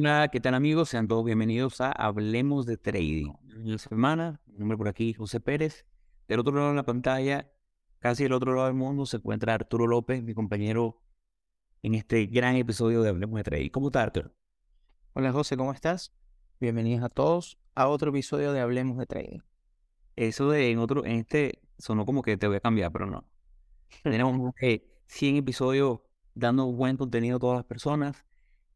Hola, ¿qué tal amigos? Sean todos bienvenidos a Hablemos de Trading. La semana, mi nombre por aquí, José Pérez. Del otro lado de la pantalla, casi del otro lado del mundo, se encuentra Arturo López, mi compañero en este gran episodio de Hablemos de Trading. ¿Cómo estás, Arturo? Hola José, ¿cómo estás? Bienvenidos a todos a otro episodio de Hablemos de Trading. Eso de en otro, en este sonó como que te voy a cambiar, pero no. Tenemos 100 episodios dando buen contenido a todas las personas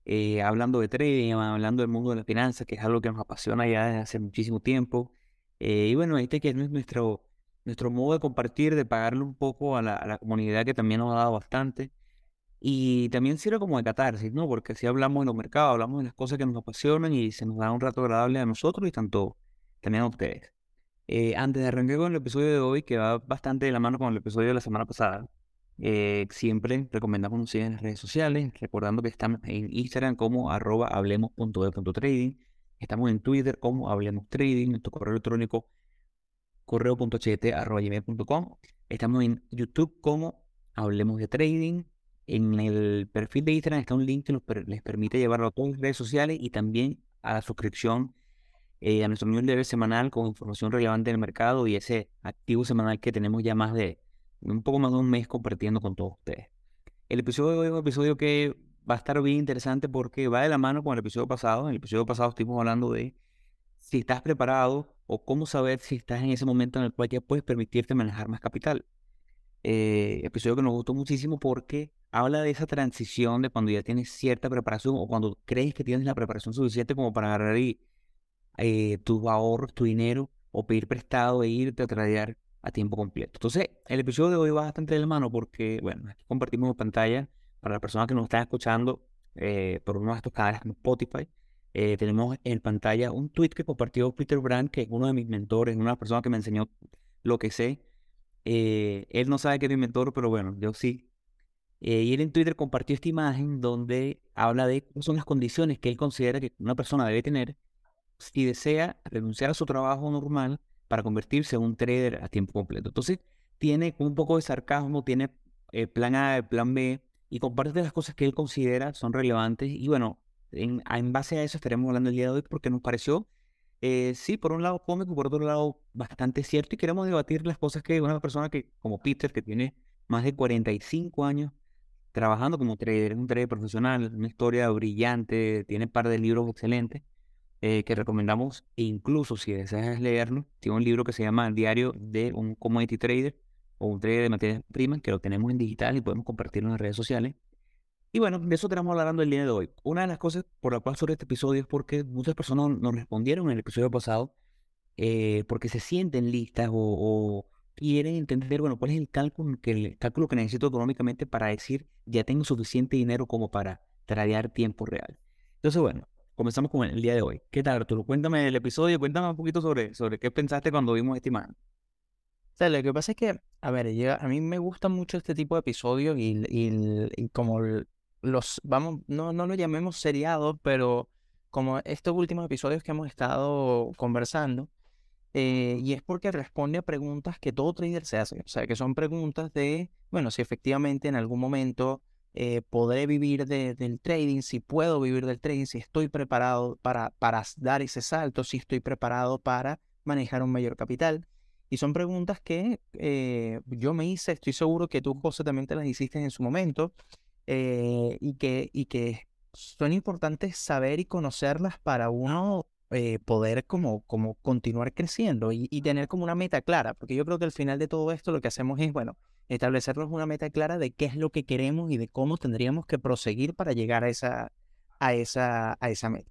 eh, hablando de trading, hablando del mundo de las finanzas, que es algo que nos apasiona ya desde hace muchísimo tiempo. Eh, y bueno, este que es nuestro, nuestro modo de compartir, de pagarle un poco a la, comunidad que también nos ha dado bastante. Y también sirve como de catarsis, ¿no? Porque si hablamos de los mercados, hablamos de las cosas que nos apasionan y se nos da un rato agradable a nosotros y tanto también a ustedes. Eh, antes de arrancar con el episodio de hoy, que va bastante de la mano con el episodio de la semana pasada, eh, siempre recomendamos nos sigan en las redes sociales, recordando que estamos en Instagram como arroba hablemos.de.trading, estamos en Twitter como hablemos trading, nuestro correo electrónico correo.ht.com, estamos en YouTube como hablemos de trading, en el perfil de Instagram está un link que nos les permite llevarlo a todas las redes sociales y también a la suscripción eh, a nuestro newsletter semanal con información relevante del mercado y ese activo semanal que tenemos ya más de un poco más de un mes compartiendo con todos ustedes. El episodio de hoy es un episodio que va a estar bien interesante porque va de la mano con el episodio pasado. En el episodio pasado estuvimos hablando de si estás preparado o cómo saber si estás en ese momento en el cual ya puedes permitirte manejar más capital. Eh, episodio que nos gustó muchísimo porque habla de esa transición de cuando ya tienes cierta preparación o cuando crees que tienes la preparación suficiente como para agarrar y, eh, tus tu dinero o pedir prestado e irte a tradear a tiempo completo. Entonces, el episodio de hoy va bastante de la mano porque, bueno, aquí compartimos pantalla para las personas que nos están escuchando eh, por uno de estos canales como Spotify. Eh, tenemos en pantalla un tweet que compartió Peter Brand, que es uno de mis mentores, una persona que me enseñó lo que sé. Eh, él no sabe que es mi mentor, pero bueno, yo sí. y él en Twitter compartió esta imagen donde habla de cuáles son las condiciones que él considera que una persona debe tener si desea renunciar a su trabajo normal para convertirse en un trader a tiempo completo. Entonces, tiene un poco de sarcasmo, tiene el plan A, plan B, y comparte las cosas que él considera son relevantes. Y bueno, en, base a eso estaremos hablando el día de hoy porque nos pareció, eh, sí, por un lado cómico, por otro lado bastante cierto, y queremos debatir las cosas que una persona que, como Peter, que tiene más de 45 años trabajando como trader, un trader profesional, una historia brillante, tiene un par de libros excelentes, eh, que recomendamos, incluso si deseas leerlo, tiene un libro que se llama Diario de un Commodity Trader o un trader de materias primas, que lo tenemos en digital y podemos compartirlo en las redes sociales. Y bueno, de eso tenemos hablando el día de hoy. Una de las cosas por la cual sobre este episodio es porque muchas personas nos respondieron en el episodio pasado eh, porque se sienten listas o, quieren entender, bueno, cuál es el cálculo que, el cálculo que necesito económicamente para decir ya tengo suficiente dinero como para tradear tiempo real. Entonces, bueno, comenzamos con el día de hoy. ¿Qué tal, Arturo? Cuéntame el episodio, cuéntame un poquito sobre, sobre qué pensaste cuando vimos esta imagen. O sea, lo que pasa es que, a ver, a mí me gusta mucho este tipo de episodios y, y, como los, vamos, no, no lo llamemos seriados, pero como estos últimos episodios que hemos estado conversando, eh, y es porque responde a preguntas que todo trader se hace, o sea, que son preguntas de, bueno, si efectivamente en algún momento eh, podré vivir del trading, si puedo vivir del trading, si estoy preparado para, para dar ese salto, si estoy preparado para manejar un mayor capital. Y son preguntas que eh, yo me hice, estoy seguro que tú, José, también te las hiciste en su momento, eh, y, que, y que son importantes saber y conocerlas para uno poder como, como continuar creciendo y, y, tener como una meta clara, porque yo creo que al final de todo esto lo que hacemos es, bueno, establecernos una meta clara de qué es lo que queremos y de cómo tendríamos que proseguir para llegar a esa, a esa, a esa meta.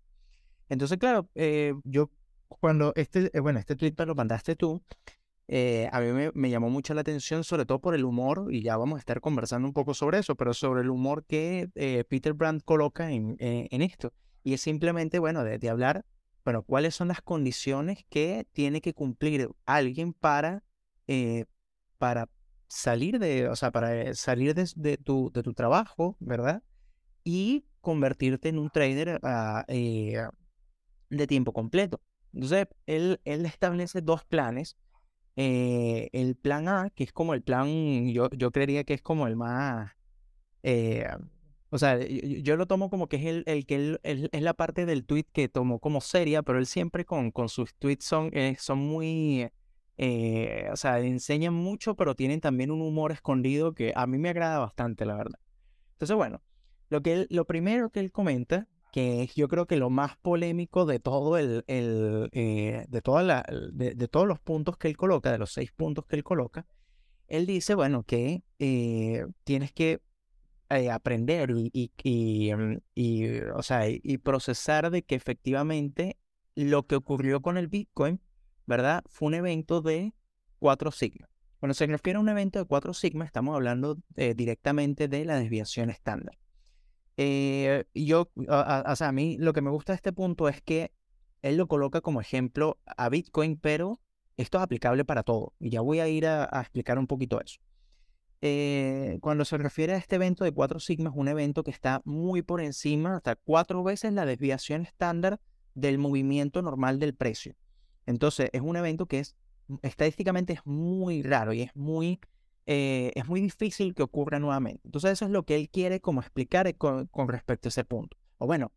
Entonces, claro, eh, yo cuando este, eh, bueno, este tweet lo mandaste tú, eh, a mí me, llamó mucho la atención, sobre todo por el humor, y ya vamos a estar conversando un poco sobre eso, pero sobre el humor que Peter Brandt coloca en, en, esto. Y es simplemente, bueno, de, hablar, bueno, cuáles son las condiciones que tiene que cumplir alguien para, para salir de, o sea, para eh, salir de, tu, de tu trabajo, ¿verdad? Y convertirte en un trader ah, eh, de tiempo completo. Entonces, él, él establece dos planes. Eh, el plan A, que es como el plan, yo, yo creería que es como el más, o sea, yo, lo tomo como que es el, el que él, es la parte del tweet que tomó como seria, pero él siempre con, con sus tweets son, son muy, eh, o sea, enseñan mucho, pero tienen también un humor escondido que a mí me agrada bastante, la verdad. Entonces, bueno, lo, que lo primero que él comenta, que es yo creo que lo más polémico de todo el, el eh, de, toda la, de, de, todos los puntos que él coloca, de los seis puntos que él coloca, él dice, bueno, que tienes que eh, aprender y, y, mm, y, o sea, y procesar de que efectivamente lo que ocurrió con el Bitcoin, ¿verdad? Fue un evento de cuatro sigma. Cuando se refiere a un evento de cuatro sigma, estamos hablando eh, directamente de la desviación estándar. Eh, yo, o sea, a mí lo que me gusta de este punto es que él lo coloca como ejemplo a Bitcoin, pero esto es aplicable para todo. Y ya voy a ir a explicar un poquito eso. Eh, cuando se refiere a este evento de 4 sigma, es un evento que está muy por encima, hasta cuatro veces la desviación estándar del movimiento normal del precio. Entonces, es un evento que es estadísticamente es muy raro y es muy, eh, es muy difícil que ocurra nuevamente. Entonces, eso es lo que él quiere como explicar eh, con, respecto a ese punto. O bueno,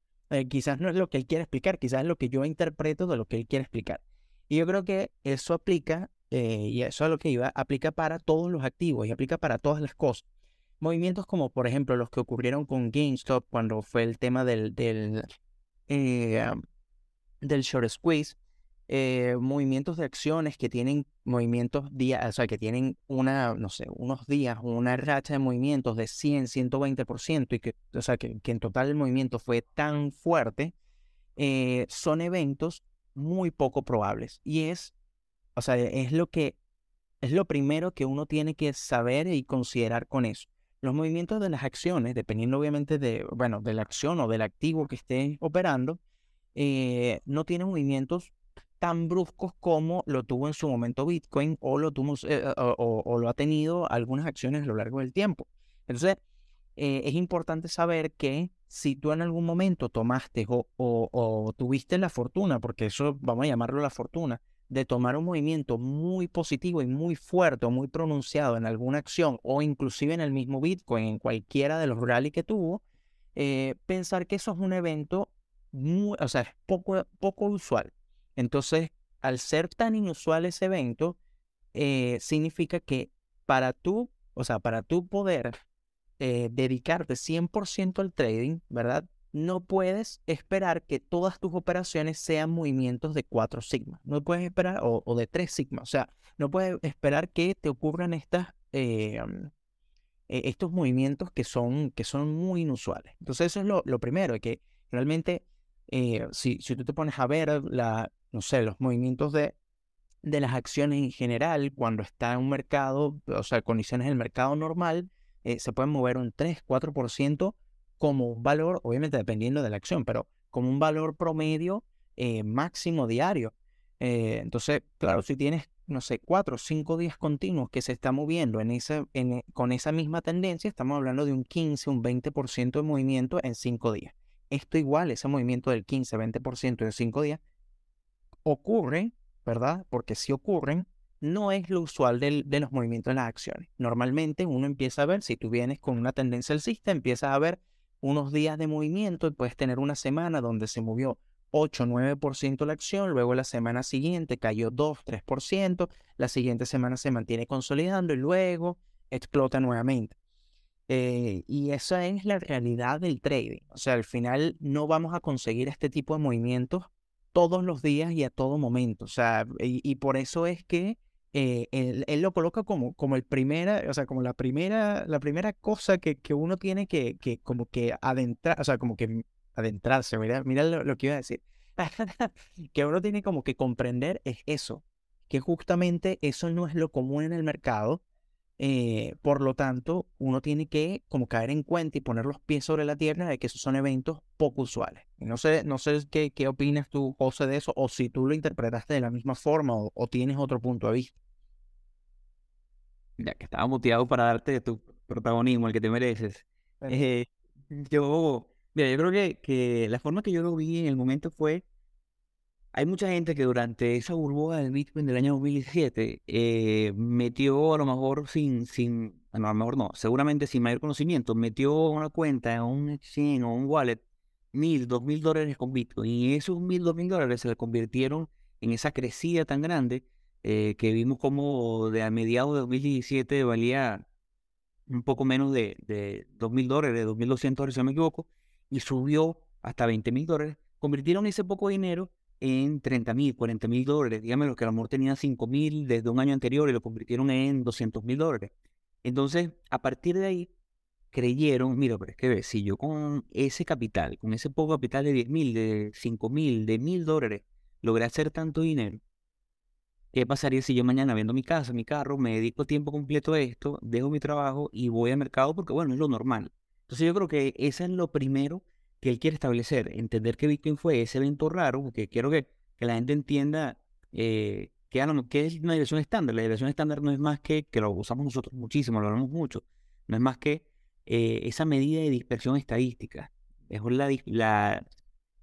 quizás no es lo que él quiere explicar, quizás es lo que yo interpreto de lo que él quiere explicar. Y yo creo que eso aplica eh, y eso es lo que iba, aplica para todos los activos y aplica para todas las cosas. Movimientos como, por ejemplo, los que ocurrieron con GameStop cuando fue el tema del, del, eh, del short squeeze, eh, movimientos de acciones que tienen movimientos días, o sea, que tienen una, no sé, unos días, una racha de movimientos de 100, 120% y que, o sea, que, que en total el movimiento fue tan fuerte, son eventos muy poco probables y es o sea, es lo que es lo primero que uno tiene que saber y considerar con eso. Los movimientos de las acciones, dependiendo obviamente de, bueno, de la acción o del activo que esté operando, eh, no tienen movimientos tan bruscos como lo tuvo en su momento Bitcoin o lo, tuvo, eh, o, lo ha tenido algunas acciones a lo largo del tiempo. Entonces, eh, es importante saber que si tú en algún momento tomaste o, o, tuviste la fortuna, porque eso vamos a llamarlo la fortuna, de tomar un movimiento muy positivo y muy fuerte o muy pronunciado en alguna acción o inclusive en el mismo Bitcoin, en cualquiera de los rally que tuvo, eh, pensar que eso es un evento muy, o sea, es poco, poco usual. Entonces, al ser tan inusual ese evento, eh, significa que para tú, o sea, para tú poder eh, dedicarte 100% al trading, ¿verdad? no puedes esperar que todas tus operaciones sean movimientos de 4 sigma. No puedes esperar, o, de 3 sigma. O sea, no puedes esperar que te ocurran estas, eh, e, estos movimientos que son, que son muy inusuales. Entonces, eso es lo, lo primero, que realmente, eh, si, si tú te pones a ver la, no sé, los movimientos de, de las acciones en general, cuando está en un mercado, o sea, condiciones del mercado normal, eh, se pueden mover un 3, 4% como un valor, obviamente dependiendo de la acción, pero como un valor promedio eh, máximo diario. Entonces, claro, si tienes, no sé, cuatro o cinco días continuos que se está moviendo en ese, en, con esa misma tendencia, estamos hablando de un 15, un 20% de movimiento en cinco días. Esto igual, ese movimiento del 15, 20% en cinco días, ocurre, ¿verdad? Porque si ocurren, no es lo usual de los movimientos de las acciones. Normalmente uno empieza a ver, si tú vienes con una tendencia alcista, empiezas a ver unos días de movimiento y puedes tener una semana donde se movió 8, 9% la acción, luego la semana siguiente cayó 2, 3%, la siguiente semana se mantiene consolidando y luego explota nuevamente. Eh, y esa es la realidad del trading. O sea, al final no vamos a conseguir este tipo de movimientos todos los días y a todo momento. O sea, y por eso es que eh, él, lo coloca como, como el primera, o sea, como la primera, la primera cosa que, que uno tiene que, que como que adentrar, o sea, como que adentrarse, mira, mira lo, que iba a decir, que uno tiene como que comprender es eso, que justamente eso no es lo común en el mercado, eh, por lo tanto, uno tiene que como caer en cuenta y poner los pies sobre la tierra de que esos son eventos poco usuales. no sé, no sé qué, qué opinas tú, José, de eso, o si tú lo interpretaste de la misma forma o tienes otro punto de vista ya que estaba motivado para darte tu protagonismo, el que te mereces. Eh, yo, mira, yo creo que, que la forma que yo lo vi en el momento fue, hay mucha gente que durante esa burbuja del Bitcoin del año 2017 eh, metió a lo mejor sin, sin a lo mejor no, seguramente sin mayor conocimiento, metió una cuenta en un exchange o un wallet mil, dos mil dólares con Bitcoin y esos mil, dos mil dólares se le convirtieron en esa crecida tan grande eh, que vimos como de a mediados de 2017 valía un poco menos de, de 2 mil dólares, 2.200 dólares si no me equivoco, y subió hasta 20 mil dólares, convirtieron ese poco dinero en 30 mil, 40 mil dólares. Dígame lo que el amor tenía 5 mil desde un año anterior y lo convirtieron en 200 mil dólares. Entonces, a partir de ahí, creyeron, mira, pero es que si yo con ese capital, con ese poco capital de 10 mil, de 5 mil, de mil dólares, logré hacer tanto dinero, ¿qué pasaría si yo mañana vendo mi casa, mi carro, me dedico tiempo completo a esto, dejo mi trabajo y voy al mercado porque, bueno, es lo normal? Entonces yo creo que eso es lo primero que él quiere establecer, entender que Bitcoin fue ese evento raro, porque quiero que, que la gente entienda eh, que, es una dirección estándar. La dirección estándar no es más que, que lo usamos nosotros muchísimo, lo hablamos mucho, no es más que eh, esa medida de dispersión estadística. Es la, la,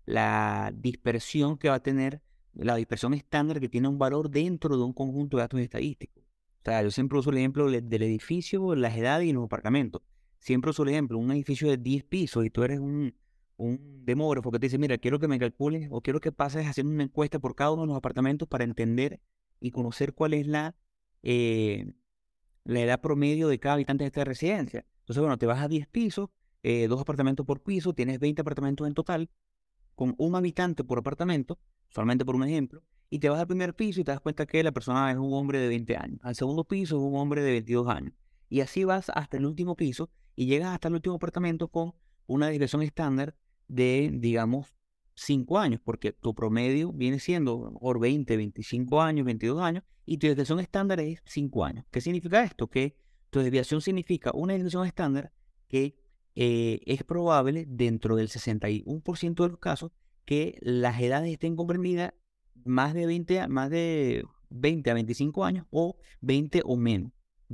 la dispersión que va a tener, la dispersión estándar que tiene un valor dentro de un conjunto de datos estadísticos. O sea, yo siempre uso el ejemplo del edificio, las edades y los apartamentos. Siempre uso el ejemplo, un edificio de 10 pisos y tú eres un, un demógrafo que te dice, mira, quiero que me calcules o quiero que pases haciendo una encuesta por cada uno de los apartamentos para entender y conocer cuál es la, eh, edad promedio de cada habitante de esta residencia. Entonces, bueno, te vas a 10 pisos, eh, dos apartamentos por piso, tienes 20 apartamentos en total, con un habitante por apartamento, solamente por un ejemplo, y te vas al primer piso y te das cuenta que la persona es un hombre de 20 años, al segundo piso es un hombre de 22 años, y así vas hasta el último piso y llegas hasta el último apartamento con una desviación estándar de, digamos, 5 años, porque tu promedio viene siendo por 20, 25 años, 22 años, y tu desviación estándar es 5 años. ¿Qué significa esto? Que tu desviación significa una desviación estándar que eh, es probable dentro del 61% de los casos que las edades estén comprendidas más de 20, más de 20 a 25 años o 20 o menos,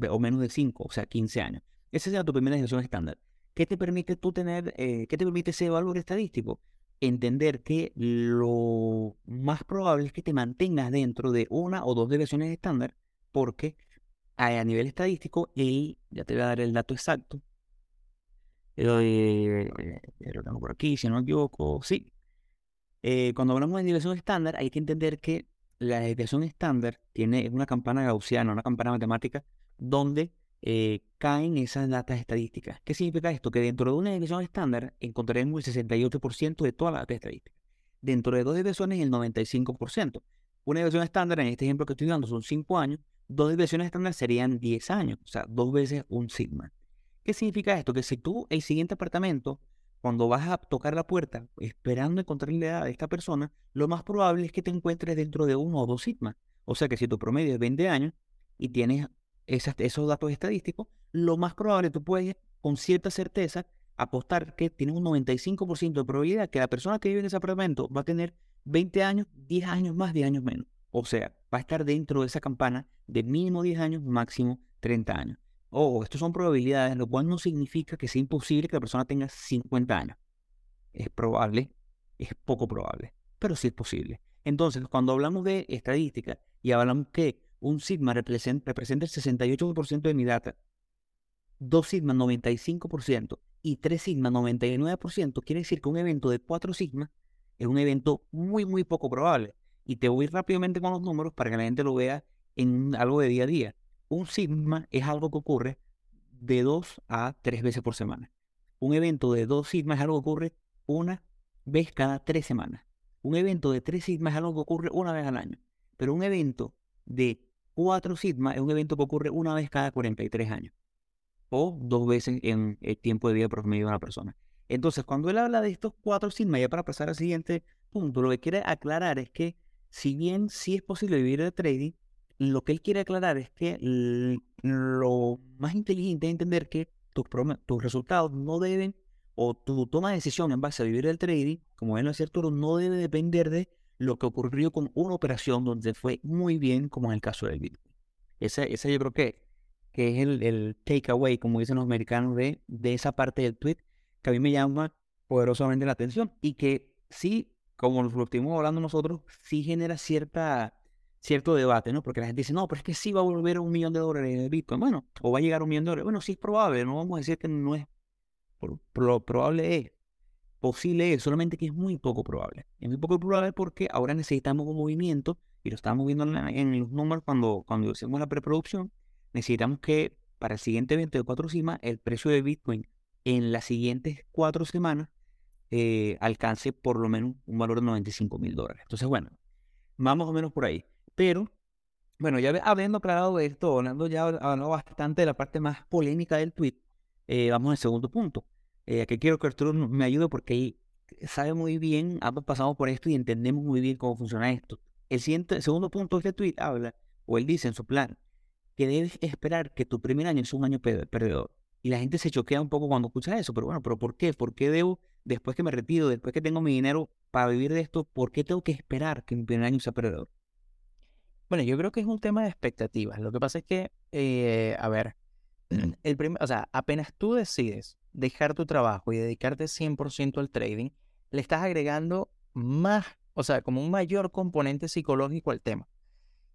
o menos de 5, o sea, 15 años. Esa sería tu primera desviación estándar. ¿Qué te permite tú tener, eh, qué te permite ese valor estadístico? Entender que lo más probable es que te mantengas dentro de una o dos desviaciones estándar, porque a nivel estadístico, y ya te voy a dar el dato exacto, eh, lo tengo por aquí, si no me equivoco, sí. Eh, cuando hablamos de desviación estándar, hay que entender que la desviación estándar tiene una campana gaussiana, una campana matemática, donde eh, caen esas datas estadísticas. ¿Qué significa esto? Que dentro de una desviación estándar encontraremos el 68% de todas las datas estadísticas. Dentro de dos desviaciones, el 95%. Una desviación estándar, en este ejemplo que estoy dando, son 5 años. Dos desviaciones estándar serían 10 años, o sea, dos veces un sigma. ¿Qué significa esto? Que si tú, el siguiente apartamento, cuando vas a tocar la puerta esperando encontrar la edad de esta persona, lo más probable es que te encuentres dentro de uno o dos sigmas. O sea que si tu promedio es 20 años y tienes esos datos estadísticos, lo más probable tú puedes con cierta certeza apostar que tienes un 95% de probabilidad que la persona que vive en ese apartamento va a tener 20 años, 10 años más, 10 años menos. O sea, va a estar dentro de esa campana de mínimo 10 años, máximo 30 años. Ojo, esto son probabilidades, lo cual no significa que sea imposible que la persona tenga 50 años. Es probable, es poco probable, pero sí es posible. Entonces, cuando hablamos de estadística y hablamos que un sigma representa, representa el 68% de mi data, dos sigma 95% y tres sigma 99%, quiere decir que un evento de cuatro sigma es un evento muy, muy poco probable. Y te voy rápidamente con los números para que la gente lo vea en algo de día a día. Un sigma es algo que ocurre de dos a tres veces por semana. Un evento de dos sigma es algo que ocurre una vez cada tres semanas. Un evento de tres sigma es algo que ocurre una vez al año. Pero un evento de 4 sigma es un evento que ocurre una vez cada 43 años o dos veces en el tiempo de vida promedio de una persona. Entonces, cuando él habla de estos 4 sigma, ya para pasar al siguiente punto, lo que quiere aclarar es que si bien sí es posible vivir de trading, lo que él quiere aclarar es que lo más inteligente es entender que tus, tus resultados no deben, o tu toma de decisión en base a vivir del trading, como él lo decía Arturo, no debe depender de lo que ocurrió con una operación donde fue muy bien, como en el caso del Bitcoin. Ese, ese yo creo que, que es el, el takeaway, como dicen los americanos, de, de esa parte del tweet que a mí me llama poderosamente la atención y que sí, como lo estuvimos hablando nosotros, sí genera cierta cierto debate, ¿no? Porque la gente dice, no, pero es que sí va a volver un millón de dólares de Bitcoin. Bueno, o va a llegar un millón de dólares. Bueno, sí es probable, no vamos a decir que no es probable es, posible solamente que es muy poco probable. Es muy poco probable porque ahora necesitamos un movimiento, y lo estamos viendo en, los números cuando, cuando hacemos la preproducción, necesitamos que para el siguiente evento de cuatro semanas, el precio de Bitcoin en las siguientes cuatro semanas eh, alcance por lo menos un valor de 95 mil dólares. Entonces, bueno, más o menos por ahí. Pero, bueno, ya habiendo aclarado esto, hablando ya hablando bastante de la parte más polémica del tweet, eh, vamos al segundo punto. Eh, que quiero que Arturo me ayude porque sabe muy bien, ha pasado por esto y entendemos muy bien cómo funciona esto. El, siguiente, segundo punto de este tweet habla, o él dice en su plan, que debes esperar que tu primer año sea un año perdedor. Y la gente se choquea un poco cuando escucha eso, pero bueno, ¿pero por qué? ¿Por qué debo, después que me retiro, después que tengo mi dinero para vivir de esto, por qué tengo que esperar que mi primer año sea perdedor? Bueno, yo creo que es un tema de expectativas. Lo que pasa es que, eh, a ver, el primer, o sea, apenas tú decides dejar tu trabajo y dedicarte 100% al trading, le estás agregando más, o sea, como un mayor componente psicológico al tema.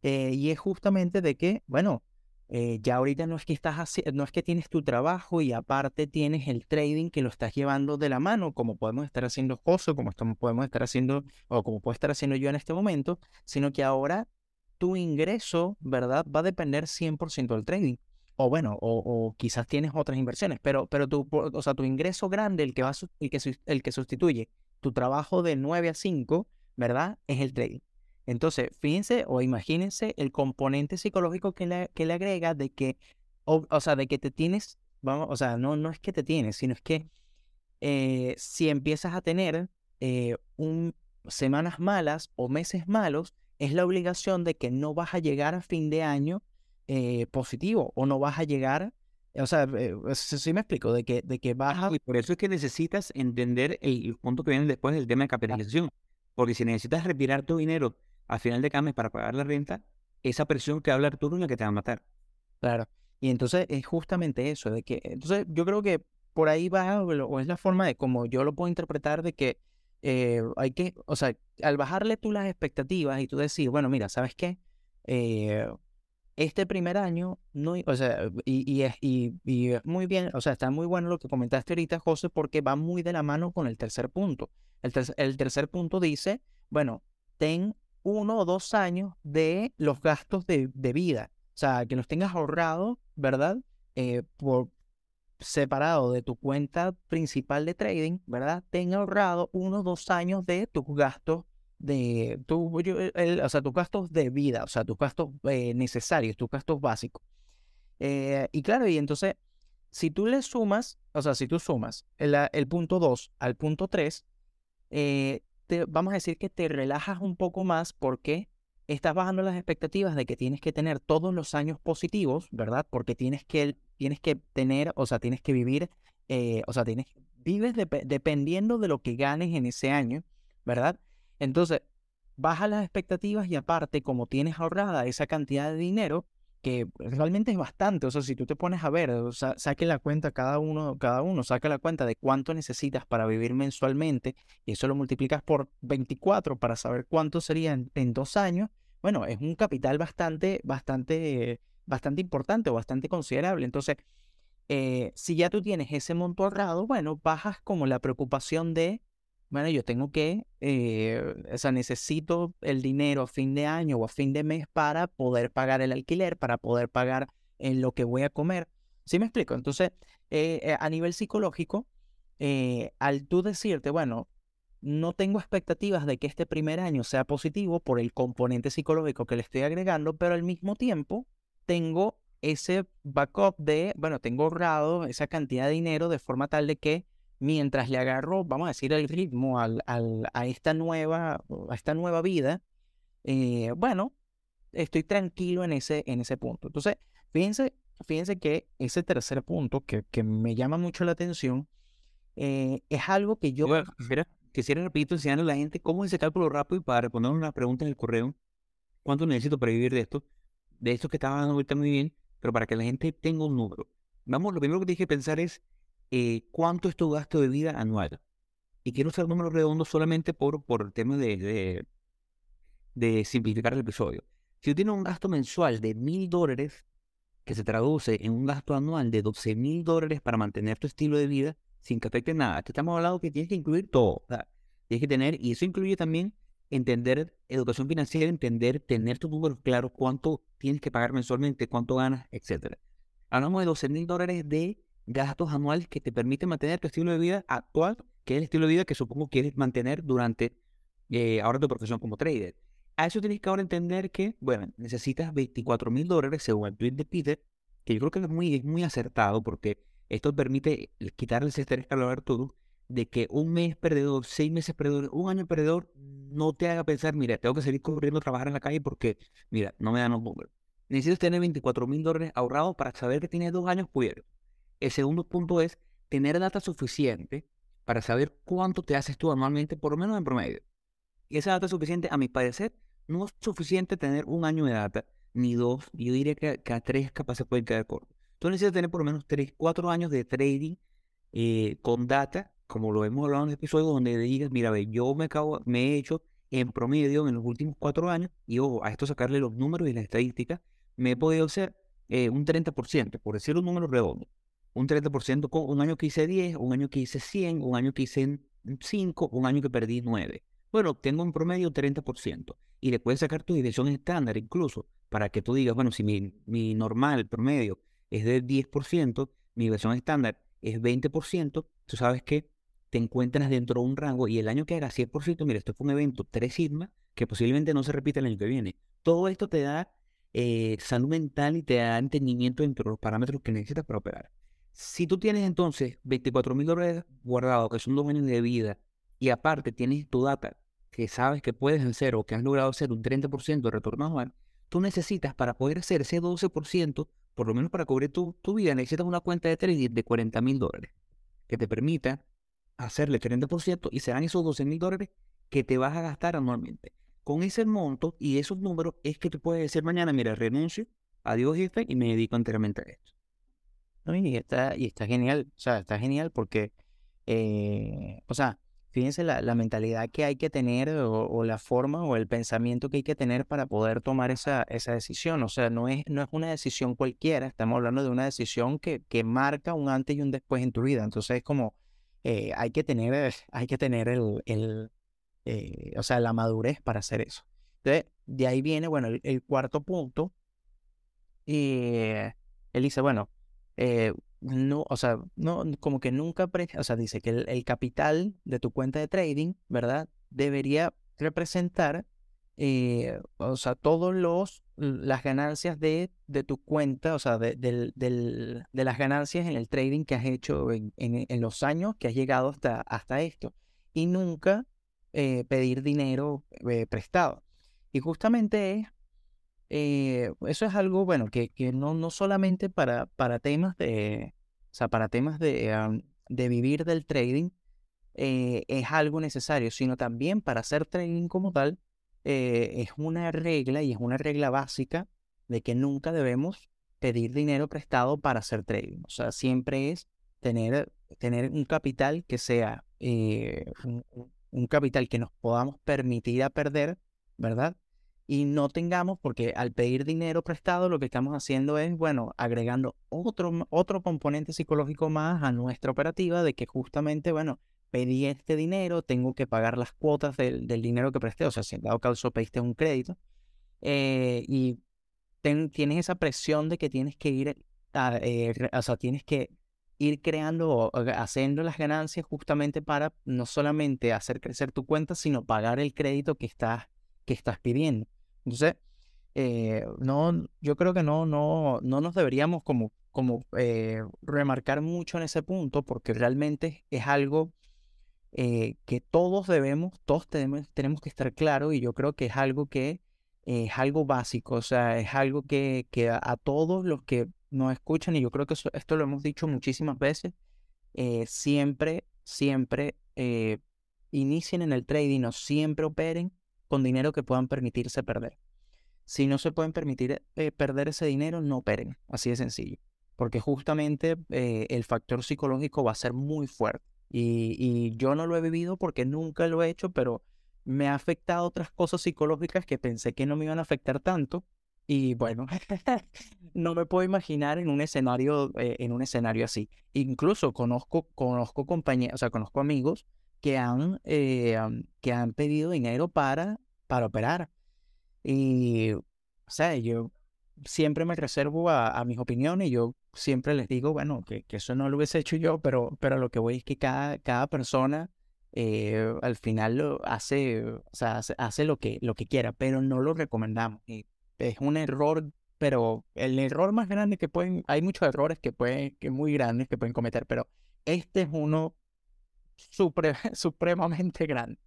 Eh, y es justamente de que, bueno, eh, ya ahorita no es que estás haciendo, no es que tienes tu trabajo y aparte tienes el trading que lo estás llevando de la mano, como podemos estar haciendo José, como estamos, podemos estar haciendo, o como puedo estar haciendo yo en este momento, sino que ahora tu ingreso, ¿verdad? Va a depender 100% del trading. O bueno, o, quizás tienes otras inversiones, pero, pero tu, o sea, tu ingreso grande, el que, va, el, que, el que sustituye tu trabajo de 9 a 5, ¿verdad? Es el trading. Entonces, fíjense o imagínense el componente psicológico que le, que le agrega de que, o, sea, de que te tienes, vamos, o sea, no, no es que te tienes, sino es que eh, si empiezas a tener eh, un, semanas malas o meses malos, es la obligación de que no vas a llegar a fin de año eh, positivo o no vas a llegar, o sea, eh, sí me explico, de que, de que vas a... Y por eso es que necesitas entender el, punto que viene después del tema de capitalización, porque si necesitas retirar tu dinero al final de cada para pagar la renta, esa presión que habla Arturo es la que te va a matar. Claro, y entonces es justamente eso, de que, entonces yo creo que por ahí va, o es la forma de como yo lo puedo interpretar de que eh, hay que, o sea, al bajarle tú las expectativas y tú decir, bueno, mira, ¿sabes qué? Eh, este primer año, no, o sea, y, es, y, muy bien, o sea, está muy bueno lo que comentaste ahorita, José, porque va muy de la mano con el tercer punto. El, tercer punto dice, bueno, ten uno o dos años de los gastos de, vida, o sea, que los tengas ahorrados, ¿verdad? Eh, por, separado de tu cuenta principal de trading, ¿verdad? Ten ahorrado uno o dos años de tus gastos de tu, o sea, tus gastos de vida, o sea, tus gastos eh, necesarios, tus gastos básicos. Eh, y claro, y entonces, si tú le sumas, o sea, si tú sumas el, el punto 2 al punto 3, eh, te, vamos a decir que te relajas un poco más porque estás bajando las expectativas de que tienes que tener todos los años positivos, ¿verdad? Porque tienes que, tienes que tener, o sea, tienes que vivir, o sea, tienes, vives dependiendo de lo que ganes en ese año, ¿verdad? Entonces, baja las expectativas y aparte, como tienes ahorrada esa cantidad de dinero, que realmente es bastante, o sea, si tú te pones a ver, saque la cuenta cada uno, cada uno, saca la cuenta de cuánto necesitas para vivir mensualmente y eso lo multiplicas por 24 para saber cuánto sería en, dos años, bueno, es un capital bastante, bastante, bastante importante o bastante considerable. Entonces, eh, si ya tú tienes ese monto ahorrado, bueno, bajas como la preocupación de bueno, yo tengo que, eh, o sea, necesito el dinero a fin de año o a fin de mes para poder pagar el alquiler, para poder pagar en lo que voy a comer. ¿Sí me explico? Entonces, eh, eh, a nivel psicológico, al tú decirte, bueno, no tengo expectativas de que este primer año sea positivo por el componente psicológico que le estoy agregando, pero al mismo tiempo tengo ese backup de, bueno, tengo ahorrado esa cantidad de dinero de forma tal de que mientras le agarro, vamos a decir, el ritmo al, a, esta nueva, a esta nueva vida, eh, bueno, estoy tranquilo en ese, en ese punto. Entonces, fíjense, fíjense que ese tercer punto que, que me llama mucho la atención eh, es algo que yo... quisiera, repito, enseñarle a la gente cómo es ese cálculo rápido y para responder una pregunta en el correo, ¿cuánto necesito para vivir de esto? De esto que estaba dando ahorita muy bien, pero para que la gente tenga un número. Vamos, lo primero que tienes que pensar es eh, cuánto es tu gasto de vida anual. Y quiero usar números redondos solamente por, por el tema de, de, simplificar el episodio. Si tú tienes un gasto mensual de mil dólares, que se traduce en un gasto anual de 12 mil dólares para mantener tu estilo de vida sin que afecte nada, te estamos hablando que tienes que incluir todo. tienes que tener, y eso incluye también entender educación financiera, entender, tener tus números claros, cuánto tienes que pagar mensualmente, cuánto ganas, etc. Hablamos de 12 mil dólares de gastos anuales que te permiten mantener tu estilo de vida actual, que es el estilo de vida que supongo quieres mantener durante eh, ahora tu profesión como trader. A eso tienes que ahora entender que, bueno, necesitas 24 mil dólares según el tweet de Peter, que yo creo que es muy, muy acertado porque esto permite quitarle ese estrés a Arturo de que un mes perdedor, seis meses perdedor, un año perdedor no te haga pensar, mira, tengo que seguir corriendo a trabajar en la calle porque, mira, no me dan los números. Necesitas tener 24 mil dólares ahorrados para saber que tienes dos años puedes. El segundo punto es tener data suficiente para saber cuánto te haces tú anualmente, por lo menos en promedio. Y esa data suficiente, a mi parecer, no es suficiente tener un año de data, ni dos, yo diría que, a tres capaces pueden quedar cortos. Tú necesitas tener por lo menos tres, cuatro años de trading eh, con data, como lo hemos hablado en el episodio, donde digas, mira, ve, yo me, acabo, me he hecho en promedio en los últimos cuatro años, y ojo, a esto sacarle los números y las estadísticas, me he podido hacer eh, un 30%, por decir un número redondo. Un 30% con un año que hice 10, un año que hice 100, un año que hice 5, un año que perdí 9. Bueno, tengo en promedio 30%. Y le puedes sacar tu dirección estándar incluso para que tú digas, bueno, si mi, mi normal promedio es de 10%, mi versión estándar es 20%, tú sabes que te encuentras dentro de un rango y el año que hagas 100%, mira, esto fue un evento 3 sigma que posiblemente no se repita el año que viene. Todo esto te da eh, salud mental y te da entendimiento entre los parámetros que necesitas para operar. Si tú tienes entonces 24 mil dólares guardados, que son dos años de vida, y aparte tienes tu data que sabes que puedes hacer o que has logrado hacer un 30% de retorno anual, tú necesitas para poder hacer ese 12%, por lo menos para cubrir tu, tu vida, necesitas una cuenta de trading de 40 mil dólares que te permita hacerle 30% y serán esos 12 mil dólares que te vas a gastar anualmente. Con ese monto y esos números es que te puedes decir mañana, mira, renuncio, adiós jefe y me dedico enteramente a esto. Y, está, y está genial, o sea, está genial porque, eh, o sea, Fíjense la, la, mentalidad que hay que tener o, la forma o el pensamiento que hay que tener para poder tomar esa, esa decisión. O sea, no es, no es una decisión cualquiera, estamos hablando de una decisión que, que marca un antes y un después en tu vida. Entonces es como, eh, hay que tener, hay que tener el, el eh, o sea, la madurez para hacer eso. Entonces, de ahí viene, bueno, el, cuarto punto. Y él dice, bueno, eh, no, o sea, no, como que nunca, o sea, dice que el, capital de tu cuenta de trading, ¿verdad? Debería representar, eh, o sea, todos los, las ganancias de, de tu cuenta, o sea, de, de, las ganancias en el trading que has hecho en, en, los años que has llegado hasta, hasta esto. Y nunca eh, pedir dinero eh, prestado. Y justamente es eh, eso es algo, bueno, que, que no, no solamente para, para temas de, o sea, para temas de, de vivir del trading eh, es algo necesario, sino también para hacer trading como tal, eh, es una regla y es una regla básica de que nunca debemos pedir dinero prestado para hacer trading. O sea, siempre es tener, tener un capital que sea un, un capital que nos podamos permitir a perder, ¿verdad? Y no tengamos, porque al pedir dinero prestado lo que estamos haciendo es, bueno, agregando otro, otro componente psicológico más a nuestra operativa de que justamente, bueno, pedí este dinero, tengo que pagar las cuotas del, del dinero que presté, o sea, si en dado caso pediste un crédito, eh, y tienes esa presión de que tienes que ir, a, eh, o sea, tienes que ir creando, haciendo las ganancias justamente para no solamente hacer crecer tu cuenta, sino pagar el crédito que estás que estás pidiendo. Entonces, eh, no, yo creo que no, no, no nos deberíamos como, como eh, remarcar mucho en ese punto porque realmente es algo eh, que todos debemos, todos tenemos, tenemos que estar claros y yo creo que es algo que es algo básico, o sea, es algo que, que a, todos los que nos escuchan, y yo creo que esto lo hemos dicho muchísimas veces, siempre, siempre inicien en el trading o siempre operen con dinero que puedan permitirse perder. Si no se pueden permitir eh, perder ese dinero, no operen, así de sencillo, porque justamente eh, el factor psicológico va a ser muy fuerte. Y, yo no lo he vivido porque nunca lo he hecho, pero me ha afectado otras cosas psicológicas que pensé que no me iban a afectar tanto. Y bueno, no me puedo imaginar en un escenario, eh, en un escenario así. Incluso conozco, conozco compañeros, o sea, conozco amigos que han, eh, que han pedido dinero para, para operar. Y, o sea, yo siempre me reservo a, mis opiniones. Yo siempre les digo, bueno, que, que, eso no lo hubiese hecho yo, pero, pero lo que voy es que cada, cada persona eh, al final lo hace, o sea, hace, lo, que, lo que quiera, pero no lo recomendamos. Y es un error, pero el error más grande que pueden, hay muchos errores que pueden, que muy grandes que pueden cometer, pero este es uno supremamente grande.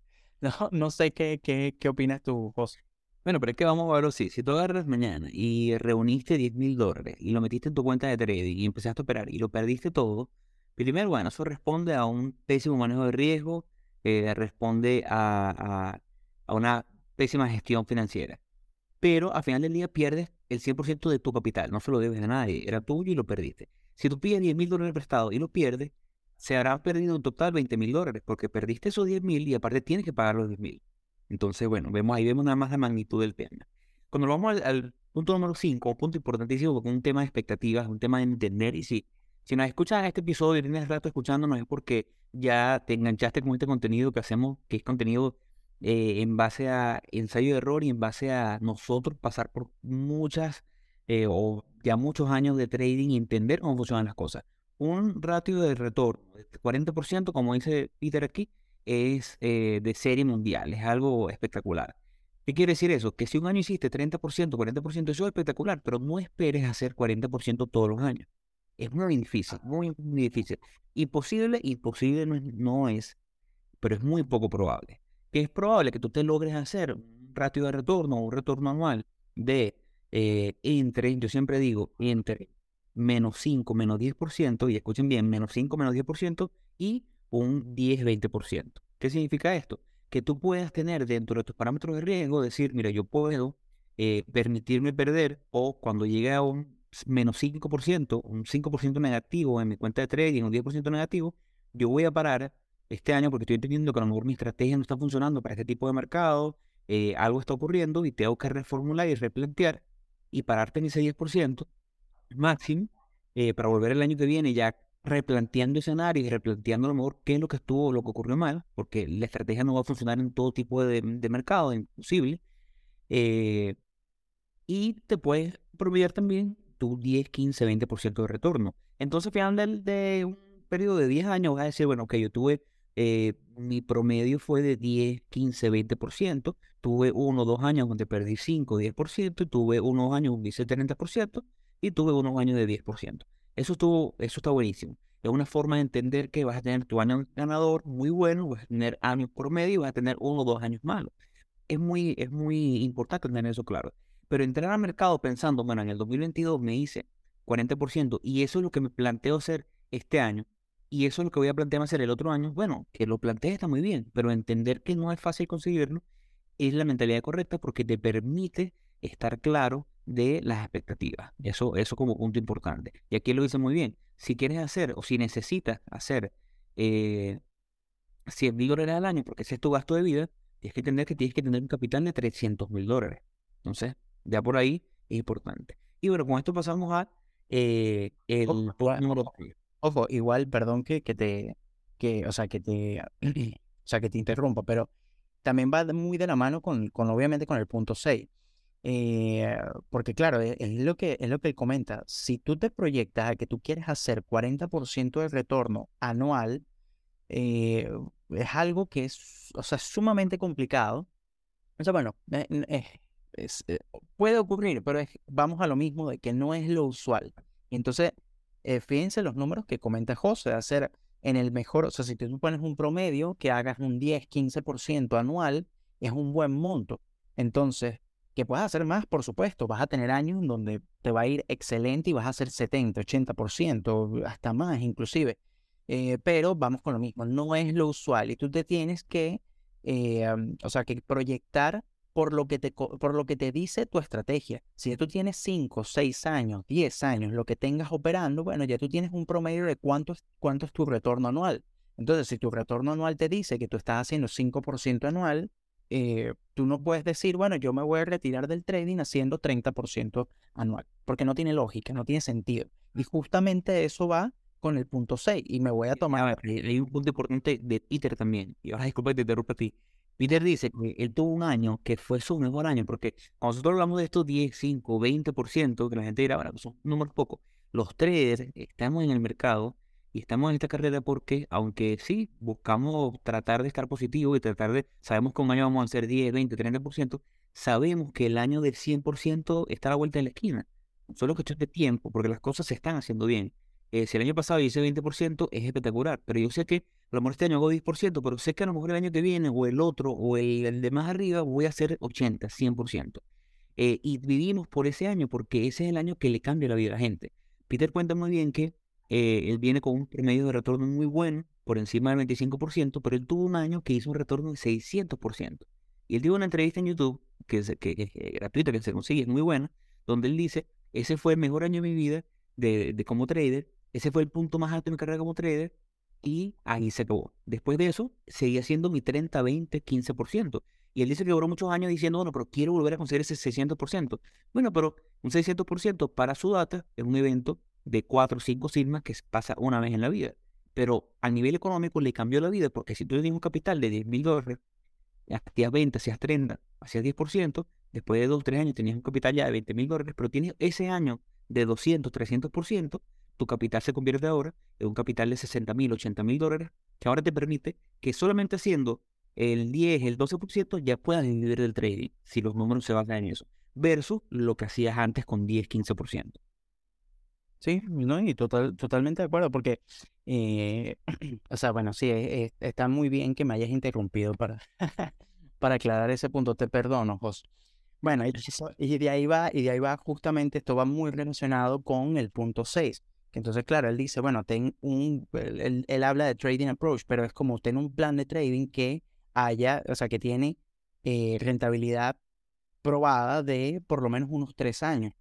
No, no sé qué, qué, qué opinas tú, José. Bueno, pero es que vamos a verlo así. Si tú agarras mañana y reuniste 10 mil dólares y lo metiste en tu cuenta de trading y empezaste a operar y lo perdiste todo, primero, bueno, eso responde a un pésimo manejo de riesgo, eh, responde a, a, una pésima gestión financiera. Pero al final del día pierdes el 100% de tu capital, no se lo debes a nadie, era tuyo y lo perdiste. Si tú pides 10 mil dólares prestado y lo pierdes, se habrá perdido en total 20 mil dólares, porque perdiste esos 10 mil y aparte tienes que pagar los 10 mil. Entonces, bueno, vemos ahí vemos nada más la magnitud del tema. Cuando vamos al, punto número 5, un punto importantísimo, es un tema de expectativas, un tema de entender, y si, si nos escuchas este episodio y tienes rato escuchándonos es porque ya te enganchaste con este contenido que hacemos, que es contenido eh, en base a ensayo de error y en base a nosotros pasar por muchas eh, o ya muchos años de trading y entender cómo funcionan las cosas. Un ratio de retorno de 40%, como dice Peter aquí, es eh, de serie mundial, es algo espectacular. ¿Qué quiere decir eso? Que si un año hiciste 30%, 40%, eso es espectacular, pero no esperes hacer 40% todos los años. Es muy difícil, muy, muy difícil. Imposible, imposible no es, pero es muy poco probable. Que es probable que tú te logres hacer un ratio de retorno, un retorno anual de eh, entre, yo siempre digo, entre menos 5, menos 10%, y escuchen bien, menos 5, menos 10%, y un 10-20%. ¿Qué significa esto? Que tú puedas tener dentro de tus parámetros de riesgo, decir, mira, yo puedo eh, permitirme perder o cuando llegue a un menos 5%, un 5% negativo en mi cuenta de trading, un 10% negativo, yo voy a parar este año porque estoy entendiendo que a lo mejor mi estrategia no está funcionando para este tipo de mercado, eh, algo está ocurriendo y tengo que reformular y replantear y pararte en ese 10% máximo eh, para volver el año que viene ya replanteando escenarios y replanteando a lo mejor qué es lo que estuvo, lo que ocurrió mal, porque la estrategia no va a funcionar en todo tipo de, de mercado, imposible. Eh, y te puedes promediar también tu 10, 15, 20% de retorno. Entonces, al final de, un periodo de 10 años, vas a decir, bueno, que yo tuve, eh, mi promedio fue de 10, 15, 20%, tuve uno dos años donde perdí 5, 10%, y tuve unos años donde hice 30%, y tuve unos años de 10%. Eso, estuvo, eso está buenísimo. Es una forma de entender que vas a tener tu año ganador muy bueno, vas a tener años por medio y vas a tener uno o dos años malos. Es muy, es muy importante tener eso claro. Pero entrar al mercado pensando, bueno, en el 2022 me hice 40% y eso es lo que me planteo hacer este año y eso es lo que voy a plantearme hacer el otro año, bueno, que lo planteé está muy bien, pero entender que no es fácil conseguirlo es la mentalidad correcta porque te permite estar claro de las expectativas. Eso, eso como punto importante. Y aquí lo dice muy bien. Si quieres hacer o si necesitas hacer eh, 100 mil dólares al año, porque ese es tu gasto de vida, tienes que entender que tienes que tener un capital de 300 mil dólares. Entonces, ya por ahí es importante. Y bueno, con esto pasamos a eh, el ojo, ojo, igual, perdón que, que te, que, o sea, que te, o sea, que te interrumpa, pero también va muy de la mano con, con obviamente, con el punto 6. Eh, porque claro, e, es, lo que, es lo que él comenta. Si tú te proyectas a que tú quieres hacer 40% de retorno anual, eh, es algo que es, o sea, sumamente complicado. O sea, bueno, eh, puede ocurrir, pero vamos a lo mismo de que no es lo usual. Entonces, fíjense los números que comenta José, hacer en el mejor, o sea, si tú pones un promedio que hagas un 10, 15% anual, es un buen monto. Entonces, que puedas hacer más, por supuesto, vas a tener años donde te va a ir excelente y vas a hacer 70, 80%, hasta más inclusive. Eh, pero vamos con lo mismo, no es lo usual y tú te tienes que, eh, o sea, que proyectar por lo que, te, por lo que te dice tu estrategia. Si tú tienes 5, 6 años, 10 años, lo que tengas operando, bueno, ya tú tienes un promedio de cuánto cuánto es tu retorno anual. Entonces, si tu retorno anual te dice que tú estás haciendo 5% anual, eh, tú no puedes decir, bueno, yo me voy a retirar del trading haciendo 30% anual, porque no tiene lógica, no tiene sentido. Y justamente eso va con el punto 6 y me voy a tomar... hay un punto importante de Peter también, y ahora disculpa que te interrumpa a ti. Peter dice que él tuvo un año que fue su mejor año, porque cuando nosotros hablamos de estos 10, 5, 20%, que la gente dirá, bueno, son números pocos, los traders estamos en el mercado y estamos en esta carrera porque, aunque sí, buscamos tratar de estar positivo y tratar de, sabemos que un año vamos a hacer 10, 20, 30%, sabemos que el año del 100% está a la vuelta de la esquina. Solo cuestión de tiempo, porque las cosas se están haciendo bien. Eh, si el año pasado hice 20%, es espectacular, pero yo sé que a lo mejor este año hago 10%, pero sé que a lo mejor el año que viene, o el otro, o el, de más arriba, voy a hacer 80, 100%. Eh, y vivimos por ese año, porque ese es el año que le cambia la vida a la gente. Peter cuenta muy bien que eh, él viene con un promedio de retorno muy bueno, por encima del 25%, pero él tuvo un año que hizo un retorno de 600%. Y él dio una entrevista en YouTube, que es, que, gratuita, que se consigue, es muy buena, donde él dice, ese fue el mejor año de mi vida de, como trader, ese fue el punto más alto de mi carrera como trader, y ahí se acabó. Después de eso, seguía siendo mi 30, 20, 15%. Y él dice que duró muchos años diciendo, bueno, pero quiero volver a conseguir ese 600%. Bueno, pero un 600% para su data es un evento de 4 o 5 sigmas que pasa una vez en la vida. Pero a nivel económico le cambió la vida porque si tú tienes un capital de 10 mil dólares, hacías 20, hacías 30, hacías 10%, después de 2 o 3 años tenías un capital ya de 20 mil dólares, pero tienes ese año de 200, 300%, tu capital se convierte ahora en un capital de 60 mil, 80 mil dólares, que ahora te permite que solamente haciendo el 10, el 12% ya puedas vivir del trading, si los números se basan en eso, versus lo que hacías antes con 10, 15%. Sí, no, y total, totalmente de acuerdo, porque, eh, o sea, bueno, sí, está muy bien que me hayas interrumpido para, para aclarar ese punto, te perdono, Jos. Bueno, y, de ahí va, y de ahí va justamente, esto va muy relacionado con el punto 6. Que entonces, claro, él dice, bueno, ten un, él, él, habla de trading approach, pero es como tener un plan de trading que haya, o sea, que tiene eh, rentabilidad probada de por lo menos unos tres años.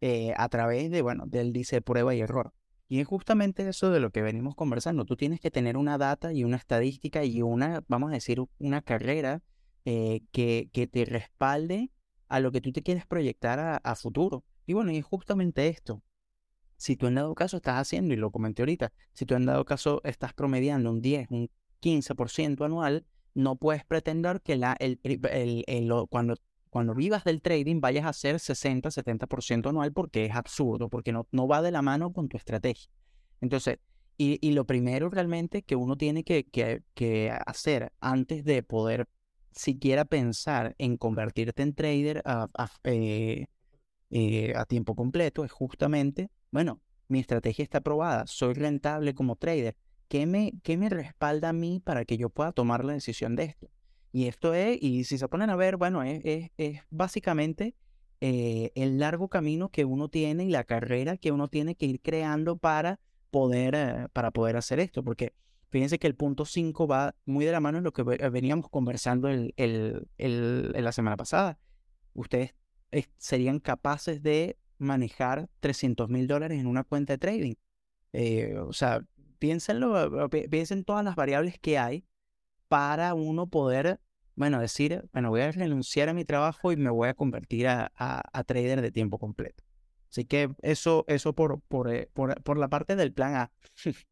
Eh, a través de, bueno, del dice prueba y error. Y es justamente eso de lo que venimos conversando. Tú tienes que tener una data y una estadística y una, vamos a decir, una carrera eh, que, que te respalde a lo que tú te quieres proyectar a, futuro. Y bueno, es justamente esto. Si tú en dado caso estás haciendo, y lo comenté ahorita, si tú en dado caso estás promediando un 10, un 15% anual, no puedes pretender que la, el, el, el, cuando cuando vivas del trading vayas a hacer 60, 70% anual porque es absurdo, porque no, no va de la mano con tu estrategia. Entonces, y, y lo primero realmente que uno tiene que, que, que, hacer antes de poder siquiera pensar en convertirte en trader a, a, eh, eh, tiempo completo es justamente, bueno, mi estrategia está aprobada, soy rentable como trader. ¿Qué me, ¿Qué me respalda a mí para que yo pueda tomar la decisión de esto? Y esto es, y si se ponen a ver, bueno, es, es, básicamente eh, el largo camino que uno tiene y la carrera que uno tiene que ir creando para poder, eh, para poder hacer esto. Porque fíjense que el punto 5 va muy de la mano en lo que veníamos conversando el, el, el, la semana pasada. Ustedes serían capaces de manejar 300 mil dólares en una cuenta de trading. Eh, o sea, piénsenlo, piensen todas las variables que hay para uno poder, bueno, decir, bueno, voy a renunciar a mi trabajo y me voy a convertir a, trader de tiempo completo. Así que eso, eso por, por, eh, por, por la parte del plan A.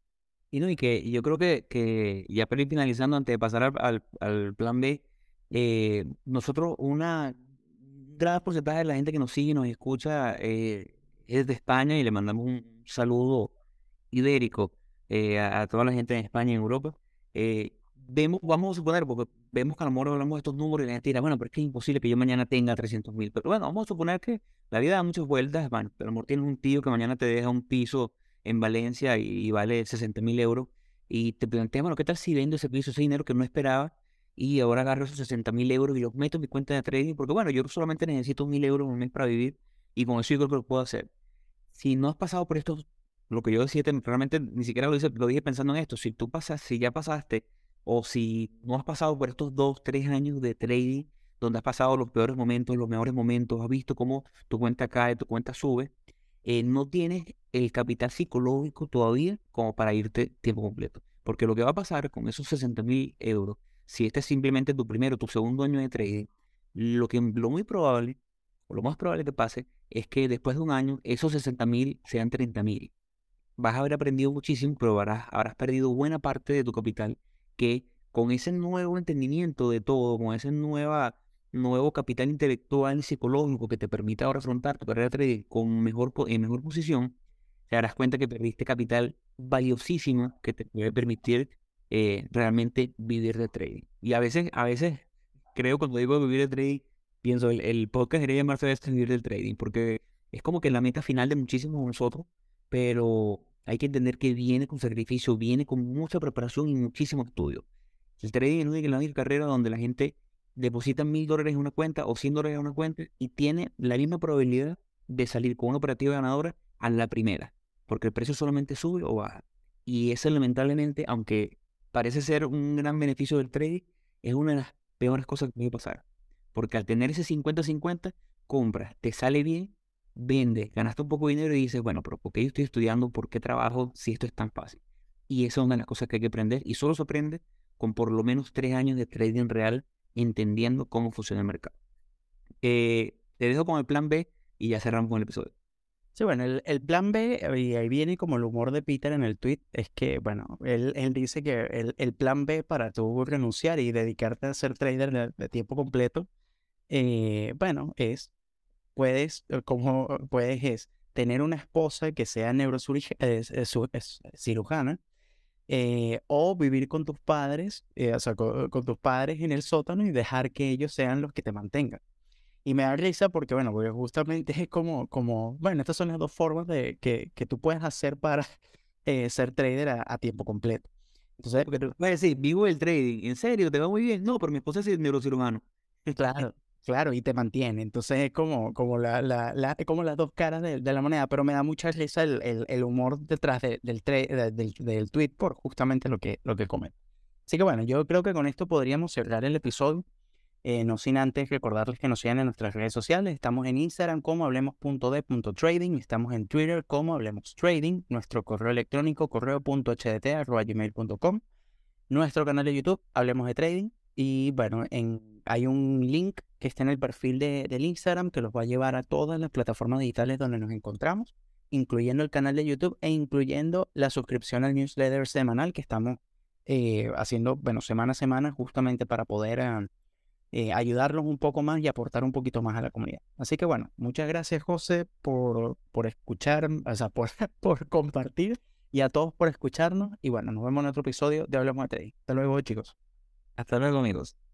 y no, y que yo creo que, que ya para ir finalizando, antes de pasar al, plan B, eh, nosotros una gran porcentaje de la gente que nos sigue y nos escucha eh, es de España y le mandamos un saludo ibérico a, a, toda la gente en España y en Europa. Eh, vemos, vamos a suponer, porque vemos que a lo mejor hablamos de estos números y la gente dirá, bueno, pero es que es imposible que yo mañana tenga 300 mil. Pero bueno, vamos a suponer que la vida da muchas vueltas, bueno, pero a lo mejor tienes un tío que mañana te deja un piso en Valencia y, vale 60 mil euros y te planteas, bueno, ¿qué tal si vendo ese piso, ese dinero que no esperaba y ahora agarro esos 60 mil euros y los meto en mi cuenta de trading? Porque bueno, yo solamente necesito mil euros un mes para vivir y con eso yo creo que lo puedo hacer. Si no has pasado por esto, lo que yo decía, realmente ni siquiera lo, hice, lo dije pensando en esto, si tú pasas, si ya pasaste o si no has pasado por estos dos, tres años de trading, donde has pasado los peores momentos, los mejores momentos, has visto cómo tu cuenta cae, tu cuenta sube, eh, no tienes el capital psicológico todavía como para irte tiempo completo. Porque lo que va a pasar con esos 60 mil euros si este es simplemente tu primero tu segundo año de trading, lo, que, lo muy probable, o lo más probable que pase, es que después de un año esos 60 mil sean 30 mil. Vas a haber aprendido muchísimo, pero habrás, habrás perdido buena parte de tu capital que con ese nuevo entendimiento de todo, con ese nueva, nuevo capital intelectual y psicológico que te permite ahora afrontar tu carrera trading con mejor, en mejor posición, te darás cuenta que perdiste capital valiosísimo que te puede permitir eh, realmente vivir de trading. Y a veces, a veces creo cuando digo vivir de trading, pienso, el, el podcast debería llamarse vivir del trading, porque es como que la meta final de muchísimos de nosotros, pero hay que entender que viene con sacrificio, viene con mucha preparación y muchísimo estudio. El trading es una única carrera donde la gente deposita mil dólares en una cuenta o cien dólares en una cuenta y tiene la misma probabilidad de salir con una operativa ganadora a la primera, porque el precio solamente sube o baja. Y eso lamentablemente, aunque parece ser un gran beneficio del trading, es una de las peores cosas que puede pasar. Porque al tener ese 50-50, compras, te sale bien, vendes, ganaste un poco de dinero y dices, bueno, pero ¿por qué yo estoy estudiando? ¿Por qué trabajo si esto es tan fácil? Y esa es una de las cosas que hay que aprender y solo se aprende con por lo menos tres años de trading real entendiendo cómo funciona el mercado. Eh, te dejo con el plan B y ya cerramos con el episodio. Sí, bueno, el, plan B, y ahí viene como el humor de Peter en el tweet, es que, bueno, él, él dice que el, plan B para tú renunciar y dedicarte a ser trader de, tiempo completo, eh, bueno, es, puedes, eh, como puedes, es tener una esposa que sea neurocirujana, eh, o vivir con tus padres, o sea, con, tus padres en el sótano y dejar que ellos sean los que te mantengan. Y me da risa porque, bueno, porque justamente es como, como, bueno, estas son las dos formas de que, que tú puedes hacer para eh, ser trader a, tiempo completo. Entonces, porque tú vas a decir, vivo el trading, ¿en serio? ¿Te va muy bien? No, pero mi esposa es neurocirujano. Claro, claro, y te mantiene. Entonces es como, como, la, las dos caras de, de, la moneda, pero me da mucha risa el, humor detrás del, del, del tweet por justamente lo que, lo que. Así que bueno, yo creo que con esto podríamos cerrar el episodio. Eh, no sin antes recordarles que nos sigan en nuestras redes sociales. Estamos en Instagram como hablemos.de.trading. Estamos en Twitter como hablemos trading. Nuestro correo electrónico correo.hdt.gmail.com. Nuestro canal de YouTube, Hablemos de Trading. Y bueno, en, hay un link que está en el perfil de, del Instagram que los va a llevar a todas las plataformas digitales donde nos encontramos, incluyendo el canal de YouTube e incluyendo la suscripción al newsletter semanal que estamos eh, haciendo, bueno, semana a semana justamente para poder... Ah, eh, ayudarlos un poco más y aportar un poquito más a la comunidad. Así que bueno, muchas gracias José por, por escuchar, o sea, por, por compartir y a todos por escucharnos. Y bueno, nos vemos en otro episodio de Hablamos de Trading. Hasta luego chicos. Hasta luego amigos.